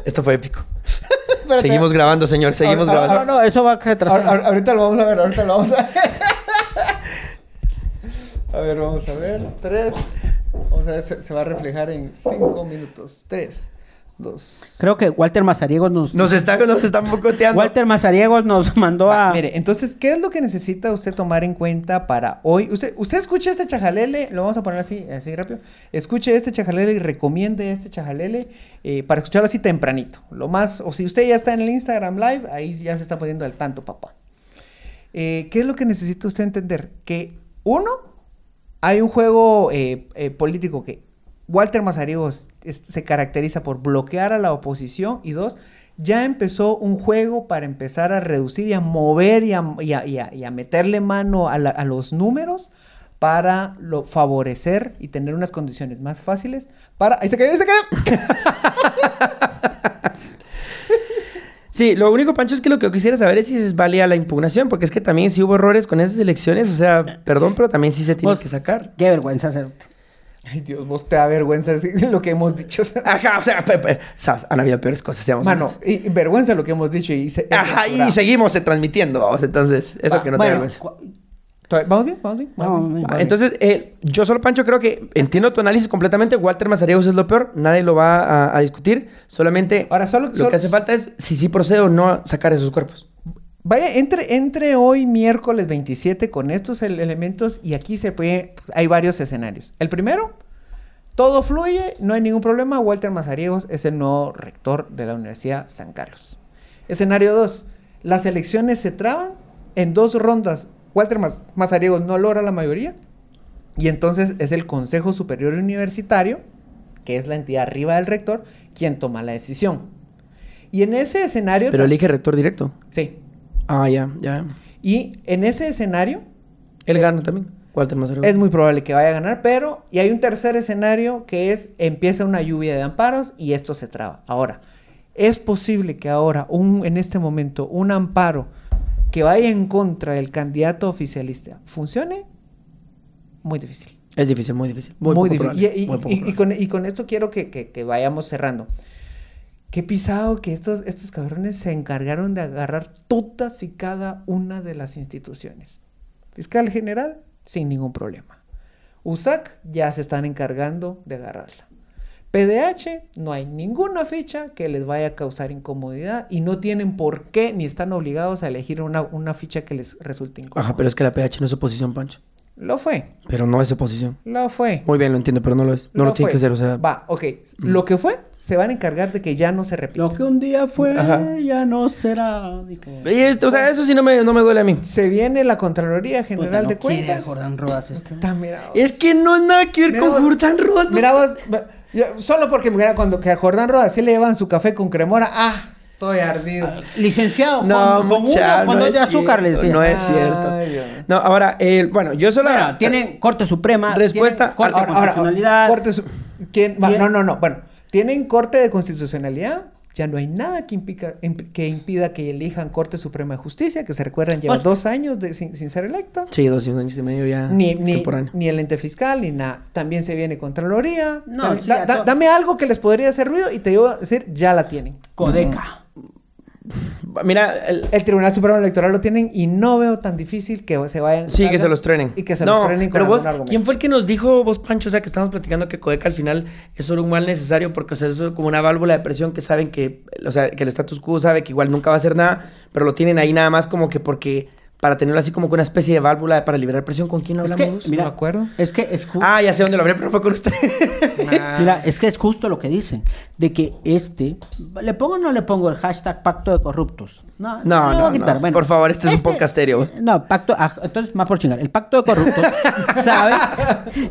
Esto fue épico. Espérate. Seguimos grabando, señor. Seguimos grabando. No, no, eso va a retrasar. Ahor- ahor- ahorita lo vamos a ver, ahorita lo vamos a ver. A ver, vamos a ver. Tres. Vamos a ver, se, se va a reflejar en cinco minutos. Tres, dos. Creo que Walter Mazariegos nos... Nos está, nos bocoteando. Walter Mazariegos nos mandó Va, a... Mire, entonces, ¿qué es lo que necesita usted tomar en cuenta para hoy? Usted, usted escuche este chajalele, lo vamos a poner así, así rápido. Escuche este chajalele y recomiende este chajalele eh, para escucharlo así tempranito. Lo más, o si usted ya está en el Instagram Live, ahí ya se está poniendo al tanto, papá. Eh, ¿Qué es lo que necesita usted entender? Que uno, hay un juego eh, eh, político que Walter Mazariegos se caracteriza por bloquear a la oposición y dos, ya empezó un juego para empezar a reducir y a mover y a, meterle mano a, los números para favorecer y tener unas condiciones más fáciles para... ¡Ahí se cayó, ahí se cayó! *laughs* Sí, lo único, Pancho, es que lo que yo quisiera saber es si es válida la impugnación, porque es que también si hubo errores con esas elecciones, o sea, perdón, pero también sí se tiene que sacar. Qué vergüenza hacerte. Ay, Dios, vos te da vergüenza *laughs* decir lo que hemos dicho. Ajá, o sea, pe- pe- sabes, han habido peores cosas, seamos Mano, honestos. y, y vergüenza lo que hemos dicho y se- Ajá, y bravo. seguimos eh, transmitiendo, vamos, entonces, eso Va, que no te Bueno, vergüenza. ¿Vamos bien? ¿Vamos bien? Vamos bien. ¿Vamos Ah, Entonces, eh, yo solo, Pancho, creo que entiendo tu análisis completamente. Walter Mazariegos es lo peor, nadie lo va a, a discutir. Solamente Ahora, solo- lo solo- que hace falta es si sí procede o no sacar esos cuerpos. Vaya, entre, entre hoy miércoles 27 con estos ele- elementos y aquí se puede, pues, hay varios escenarios. El primero, todo fluye, no hay ningún problema. Walter Mazariegos es el nuevo rector de la Universidad San Carlos. Escenario 2, las elecciones se traban En dos rondas, Walter Mazariegos no logra la mayoría. Y entonces es el Consejo Superior Universitario, que es la entidad arriba del rector, quien toma la decisión. Y en ese escenario... Pero elige rector directo. Sí. Ah, ya, ya. Y en ese escenario Él gana también. Walter Mazariegos. es muy probable que vaya a ganar, pero... Y hay un tercer escenario que es empieza una lluvia de amparos y esto se traba. Ahora, ¿es posible que ahora, un, en este momento, un amparo que vaya en contra del candidato oficialista funcione? Muy difícil. Es difícil, muy difícil. Muy, poco difícil. probable, Y, muy con, y con esto quiero que, que- que vayamos cerrando. Qué pisado que estos, estos cabrones se encargaron de agarrar todas y cada una de las instituciones. Fiscal general, sin ningún problema. USAC ya se están encargando de agarrarla. PDH, no hay ninguna ficha que les vaya a causar incomodidad y no tienen por qué ni están obligados a elegir una, una ficha que les resulte incómoda. Ajá, pero es que la PH no es oposición, Pancho. Lo fue, Pero no es oposición. lo fue. Muy bien, lo entiendo, pero no lo es. No lo, tiene que ser, o sea. Va, ok. Lo que fue, se van a encargar de que ya no se repita. Lo que un día fue, Ajá. ya no será. dijo. Y es- o sea, eso sí no me, no me duele a mí. Se viene la Contraloría Puta, General no de quiere a Cuentas. Jordán Rodas este. Está, mira, Es que no es nada que ver Mira con vos- Jordán Rodas. no- mira vos, yo- solo porque mira, cuando que a Jordán Rodas sí le llevan su café con cremora, ah, estoy ardido. Licenciado, No, con, con mucha, uno, cuando no es de azúcar, le decía. no es cierto. Ay. No, ahora, eh, bueno, yo solo. Bueno, tienen Corte Suprema. Respuesta- Corte de Ahora, ahora, Constitucionalidad. corte su- ¿quién? Va, ¿Quién? no, no, no. Bueno, tienen corte de constitucionalidad. Ya no hay nada que, impica- imp- que impida que elijan Corte Suprema de Justicia, que se recuerdan, lleva dos años de- sin, sin ser electa. Sí, dos años y medio ya. Ni, el ente fiscal, ni nada. También se viene Contraloría. No, También- sí, da- da- dame algo que les podría hacer ruido y te digo a decir, ya la tienen. Codeca. *laughs* Mira, el- El Tribunal Supremo Electoral lo tienen y no veo tan difícil que se vayan. Sí, que se los truenen. Y que se no, los truenen con pero vos, argumento. ¿quién fue el que nos dijo, vos, Pancho? O sea, que estamos platicando que Codeca al final es solo un mal necesario porque, o sea, es como una válvula de presión que saben que, o sea, que el status quo sabe que igual nunca va a hacer nada, pero lo tienen ahí nada más como que porque, para tenerlo así como que una especie de válvula para liberar presión. ¿Con quién Es hablamos? que, vos? mira, me acuerdo. es que es justo. Ah, ya sé dónde lo hablé, pero no fue con usted. *laughs* Ah, *laughs* Mira, es que es justo lo que dicen, de que este, ¿le pongo o no le pongo el hashtag pacto de corruptos? No, No, lo no, no. Por favor, este es un podcast serio. No, pacto, ah, entonces más por chingar. El pacto de corruptos, *laughs* ¿sabe?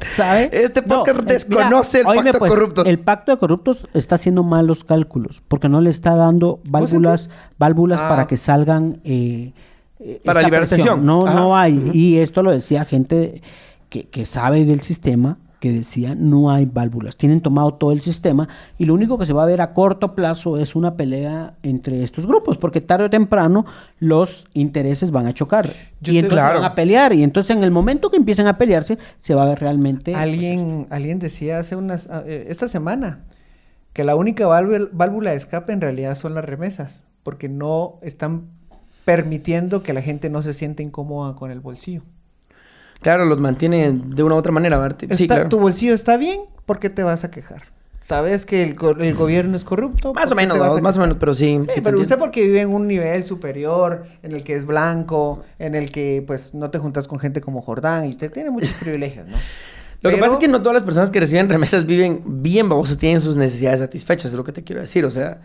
¿Sabe? Este podcast eh, desconoce el pacto de corruptos. El pacto de corruptos está haciendo malos cálculos, porque no le está dando válvulas, válvulas Ah. para que salgan eh, eh, Para tensión. No, Ajá. no hay. Y esto lo decía gente que, que sabe del sistema, que decía no hay válvulas. Tienen tomado todo el sistema y lo único que se va a ver a corto plazo es una pelea entre estos grupos, porque tarde o temprano los intereses van a chocar. Yo y entonces claro. van a pelear. Y entonces en el momento que empiecen a pelearse, se va a ver realmente... pues, Alguien, alguien decía hace unas, ah, eh, esta semana que la única válvula, válvula de escape en realidad son las remesas, porque no están permitiendo que la gente no se sienta incómoda con el bolsillo. claro, los mantiene de una u otra manera, ¿verdad? Sí, claro. Tu bolsillo está bien, ¿por qué te vas a quejar? Sabes que el, go- el gobierno es corrupto. Más ¿por o menos, más o menos, pero sí. Sí, pero usted porque vive en un nivel superior, en el que es blanco, en el que pues no te juntas con gente como Jordán y usted tiene muchos *laughs* privilegios, ¿no? Lo que pasa es que no todas las personas que reciben remesas viven bien, babosas, tienen sus necesidades satisfechas, es lo que te quiero decir. O sea,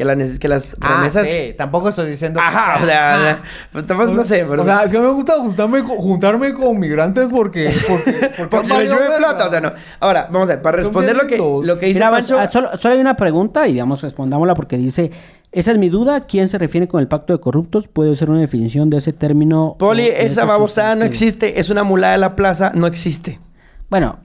que, la que las Ah, remesas. sí, tampoco estoy diciendo... Ajá, o sea, Ajá. pues, tampoco- no sé, pero. O sea, es que me gusta juntarme con, juntarme con migrantes porque... Porque, *laughs* porque, llueve verga. plata, o sea, no. Ahora, vamos a ver, para responder lo que, lo que dice Mira, pues, ah, solo, solo hay una pregunta y digamos respondámosla porque dice, esa es mi duda, ¿quién se refiere con el pacto de corruptos? Puede ser una definición de ese término. Poli, esa babosada no existe, es una mulada de la plaza, no existe. Bueno.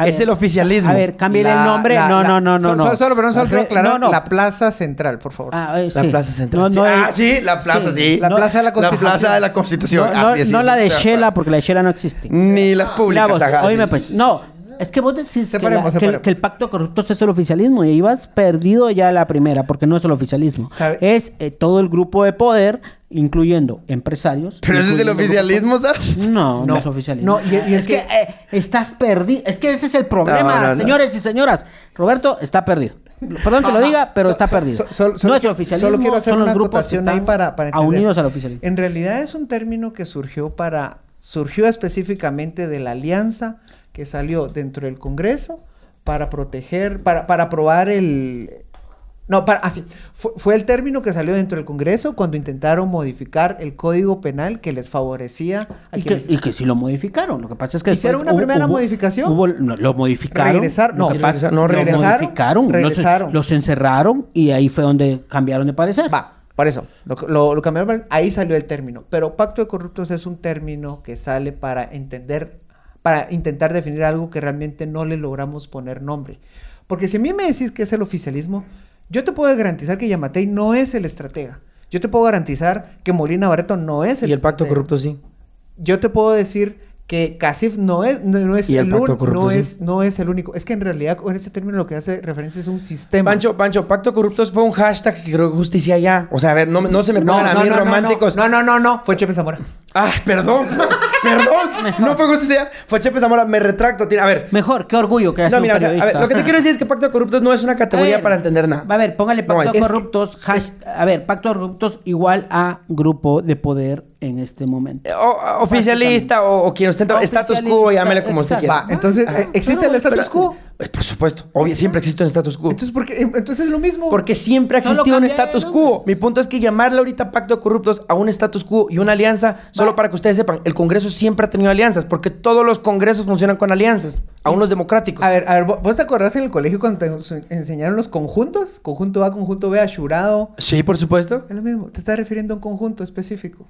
A Es ver, el oficialismo. A ver, cámbiale La- el nombre. la- no, la- no, no, no, solo- no. Solo, solo, perdón, solo quiero aclarar. no, no. La Plaza Central, por favor. Ah, eh, La. Plaza Central. No, Sí. no ah, sí, la plaza, sí. La No, Plaza de la La Constitución. plaza de la Constitución. No, no, sí, no la de Shela, porque la de Shela no existe. Ni las públicas. Oíme pues, no, es que vos decís que, Separemos, la- que el- separemos. que el pacto de corruptos es el oficialismo y ahí vas perdido ya la primera, porque no es el oficialismo. ¿Sabe? Es eh, todo el grupo de poder, incluyendo empresarios. Pero ese es el oficialismo, ¿sabes? No, no, No. es oficialismo. No, y- y es es que, que- eh, estás perdido. Es que ese es el problema, No, no, no. señores y señoras. Roberto está perdido. Perdón que lo diga, pero So- está so- perdido. so- no solo es el quiero- oficialismo, Solo quiero hacer son una acotación ahí para, para entender. unidos al oficialismo. En realidad es un término que surgió para surgió específicamente de la alianza que salió dentro del Congreso para proteger, para, para aprobar el No, para, así. fue, fue el término que salió dentro del Congreso cuando intentaron modificar el Código Penal que les favorecía a Y que, quienes... y que sí lo modificaron. Lo que pasa es que ¿Hicieron una primera modificación? hubo- no, lo modificaron. Regresar- no, lo que pasa- no, lo regresaron, los- regresaron. Los, encerraron y ahí fue donde cambiaron de parecer. Va, por eso, lo, lo, lo cambiaron, ahí salió el término. Pero pacto de corruptos es un término que sale para entender, para intentar definir algo que realmente no le logramos poner nombre. Porque si a mí me decís que es el oficialismo, yo te puedo garantizar que Yamatei no es el estratega. Yo te puedo garantizar que Molina Barreto no es el Y el pacto corrupto sí. Yo te puedo decir que Casif no es, no, no es Y el el, corrupto, no sí. es, no es el único. Es que en realidad con ese término lo que hace referencia es un sistema. Pancho, Pancho, pacto corruptos fue un hashtag que creo que justicia ya. O sea, a ver, no, no se me pongan no, a mí románticos. No, no, no, no, fue Chepe Zamora. Ah, perdón, *laughs* perdón. No fue justicia, fue Chepe Zamora. Me retracto. tiene- A ver, Mejor, qué orgullo que haya no, sido mira, o sea, a ver, lo que te quiero decir es que pacto de corruptos no es una categoría ver, para entender nada. A ver, póngale No, pacto es- de que- corruptos. hash- a ver, pacto de corruptos igual a grupo de poder en este momento. O- oficialista o, o quien ostenta status quo, llámele como se quiera. Va, entonces, Ah, eh, ¿existe el status quo? Pues, por supuesto, obvio, siempre existe un status quo. Entonces, ¿por qué? Entonces es lo mismo. Porque siempre ha existido un status quo. Mi punto es que llamarle ahorita pacto de corruptos a un status quo y una alianza, solo para que ustedes sepan, el Congreso siempre ha tenido alianzas, porque todos los congresos funcionan con alianzas, aún los democráticos. A ver, a ver, ¿vo- ¿vos te acordás en el colegio cuando te ense- enseñaron los conjuntos? Conjunto A, conjunto B, ashurado. Sí, por supuesto. Es lo mismo, te estás refiriendo a un conjunto específico.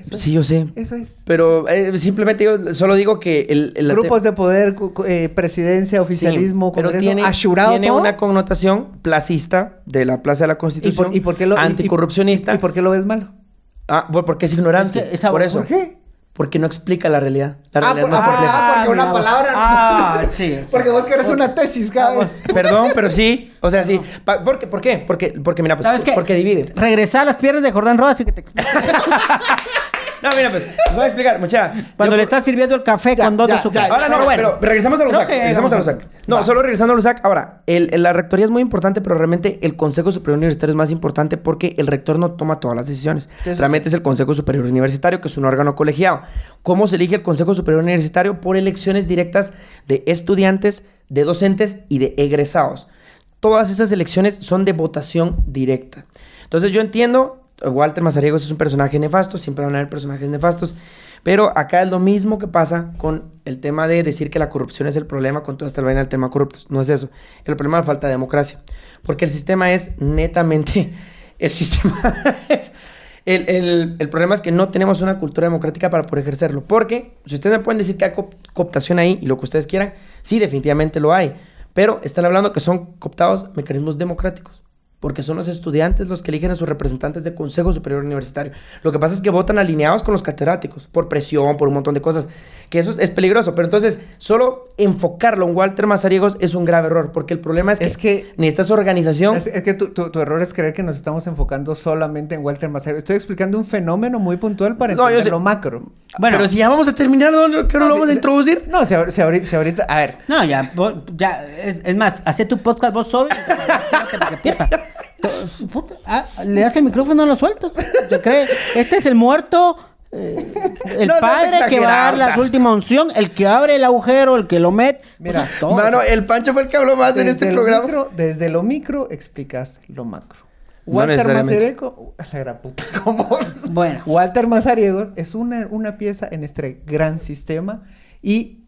Es. sí, yo sé. Eso es. Pero eh, simplemente digo, solo digo que el, Grupos de poder, eh, presidencia, oficialismo, Sí, pero congreso, tiene, ashurado, tiene todo. una connotación placista de la Plaza de la ¿Y Constitución, por, y por qué lo, y- y- anticorrupcionista. ¿Y, por qué lo ves malo? Ah, porque es ignorante. Es que esa- por eso. ¿Por qué? Porque no explica la realidad. La Ah, realidad por- es más ah, porque una mira, palabra- Ah, *laughs* sí. Porque vos querés una tesis, cabrón. *laughs* Perdón, pero sí. O sea, sí. Pa- ¿Por qué? ¿Por qué? Porque, porque mira, pues, ¿Sabes qué? porque divide. Regresar a las piernas de Jordán Rodas y que te explique. *laughs* No, mira, pues, les voy a explicar, mucha. Cuando Yo- le estás sirviendo el café Ya, con dos de azúcar. ya, Ahora no, Pero bueno. pero regresamos a los Regresamos a los. No, Va. solo regresando a los. Ahora, el, el- la rectoría es muy importante, pero realmente el Consejo Superior Universitario es más importante porque el rector no toma todas las decisiones. Realmente es el Consejo Superior Universitario, que es un órgano colegiado. ¿Cómo se elige el Consejo Superior Universitario? Por elecciones directas de estudiantes, de docentes y de egresados. Todas esas elecciones son de votación directa. Entonces yo entiendo, Walter Mazariegos es un personaje nefasto, siempre van a haber personajes nefastos, pero acá es lo mismo que pasa con el tema de decir que la corrupción es el problema con toda esta vaina del tema corruptos. No es eso. El problema es la falta de democracia. Porque el sistema es netamente... *laughs* El sistema. *laughs* El, el- el problema es que no tenemos una cultura democrática para poder ejercerlo. Porque, si ustedes me pueden decir que hay co- cooptación ahí y lo que ustedes quieran, sí, definitivamente lo hay. Pero están hablando que son cooptados mecanismos democráticos. Porque son los estudiantes los que eligen a sus representantes del Consejo Superior Universitario. Lo que pasa es que votan alineados con los catedráticos, por presión, por un montón de cosas. Que eso es peligroso. Pero entonces, solo enfocarlo en Walter Mazariegos es un grave error. Porque el problema es que, Es que- necesitas organización. Es, es que tu, tu- tu error es creer que nos estamos enfocando solamente en Walter Mazzaro. Estoy explicando un fenómeno muy puntual para No, yo entender sé. lo macro. Bueno. pero si ya vamos a terminar, ¿no? ¿qué no, lo si- vamos a introducir? No, si, ahor- si ahorita, si ahorita- A ver, No, ya, vos- ya, es, es más, hacé tu podcast vos solo. *laughs* ah, le das el micrófono, no lo sueltas. ¿Te crees? Este es el muerto, eh, el No padre que va a dar la o sea. última unción, el que abre el agujero, el que lo mete. Mira, pues es todo. Mano, el Pancho fue el que habló más en este programa. micro, desde lo micro explicas lo macro. No Walter necesariamente. Mazariego, la gran puta, *laughs* ¿cómo? Bueno. Walter Mazariego es una, una pieza en este gran sistema y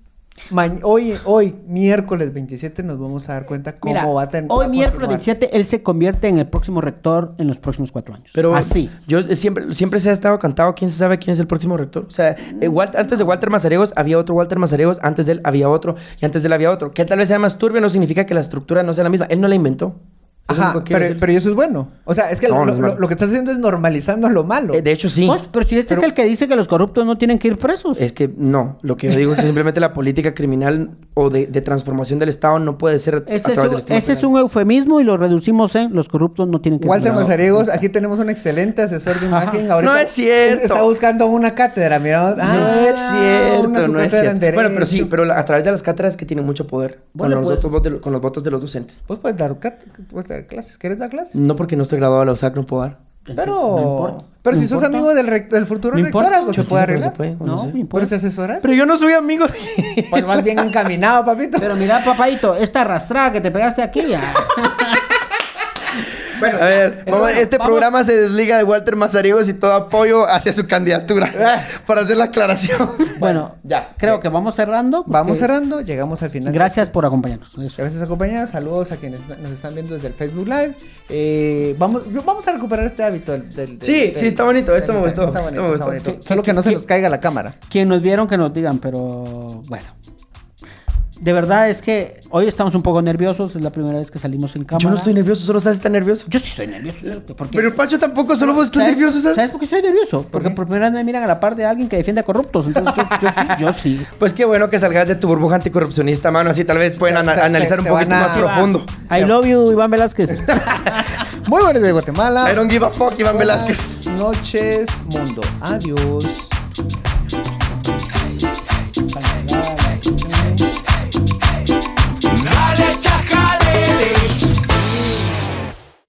ma- hoy, hoy, miércoles 27, nos vamos a dar cuenta cómo Mira, va a tener. hoy miércoles 27 él se convierte en el próximo rector en los próximos cuatro años. Pero así. Yo eh, siempre, siempre se ha estado cantado quién se sabe quién es el próximo rector. O sea, eh, Walt- antes de Walter Mazariegos había otro Walter Mazariegos, antes de él había otro y antes de él había otro. Que tal vez sea más turbio no significa que la estructura no sea la misma. Él no la inventó. Es Ajá, pero, decir. pero eso es bueno. O sea, es que No, lo, no es lo- malo. lo que estás haciendo es normalizando lo malo. Eh, de hecho, sí. Vos, pero si este es el que dice que los corruptos no tienen que ir presos. Es que no, lo que yo digo es que simplemente la política criminal o de, de transformación del Estado no puede ser a Ese, es través un, del sistema ese es un eufemismo y lo reducimos en los corruptos no tienen que ir Walter presos. Mazariegos, aquí tenemos un excelente asesor de imagen. Ahorita No es cierto. Está buscando una cátedra, mira. No Ah, es cierto, una no es cierto. Bueno, pero sí, pero la- a través de las cátedras que tienen mucho poder con, los pues. votos con los votos de los docentes. Vos puedes dar, puedes dar clases. ¿Quieres dar clases? No porque no estoy graduado de la USAC, no puedo dar. Pero, No importa. pero si sos amigo del, rec- del futuro No rector, algo se puede arreglar. se puede, No, no sé. me ¿Pero importa. si asesoras? Pero yo no soy amigo de... Pues vas bien encaminado, papito. Pero mira, papadito, esta arrastrada que te pegaste aquí ya. *laughs* Bueno, a ver, este vamos- programa se desliga de Walter Mazariegos y todo apoyo hacia su candidatura. *laughs* para hacer la aclaración. *laughs* Bueno, ya. creo que vamos cerrando. Vamos cerrando, llegamos al final. Gracias por acompañarnos. Eso. Gracias, compañeras. Saludos a quienes nos están viendo desde el Facebook Live. Eh, vamos, vamos a recuperar este hábito. Del, del- del- Sí, sí, está bonito, esto me gustó, Está bonito, está bonito. ¿Qué- Solo que no se nos caiga la cámara. Quien nos vieron que nos digan, pero bueno de verdad es que hoy estamos un poco nerviosos. Es la primera vez que salimos en cámara. Yo no estoy nervioso, solo sabes estar nervioso. Yo sí estoy nervioso. Porque... Pero Pancho tampoco, solo vos estás nervioso. ¿sabes? ¿Sabes por qué estoy nervioso? Porque ¿Por, primera vez me miran a la par de alguien que defiende a corruptos. Entonces yo, sí, yo sí. *laughs* Pues qué bueno que salgas de tu burbuja anticorrupcionista, mano. Así tal vez pueden analizar un poquito más profundo. I love you, Iván Velázquez. *laughs* Muy buenas de Guatemala. I don't give a fuck, Iván buenas Velázquez. Noches, mundo. Adiós.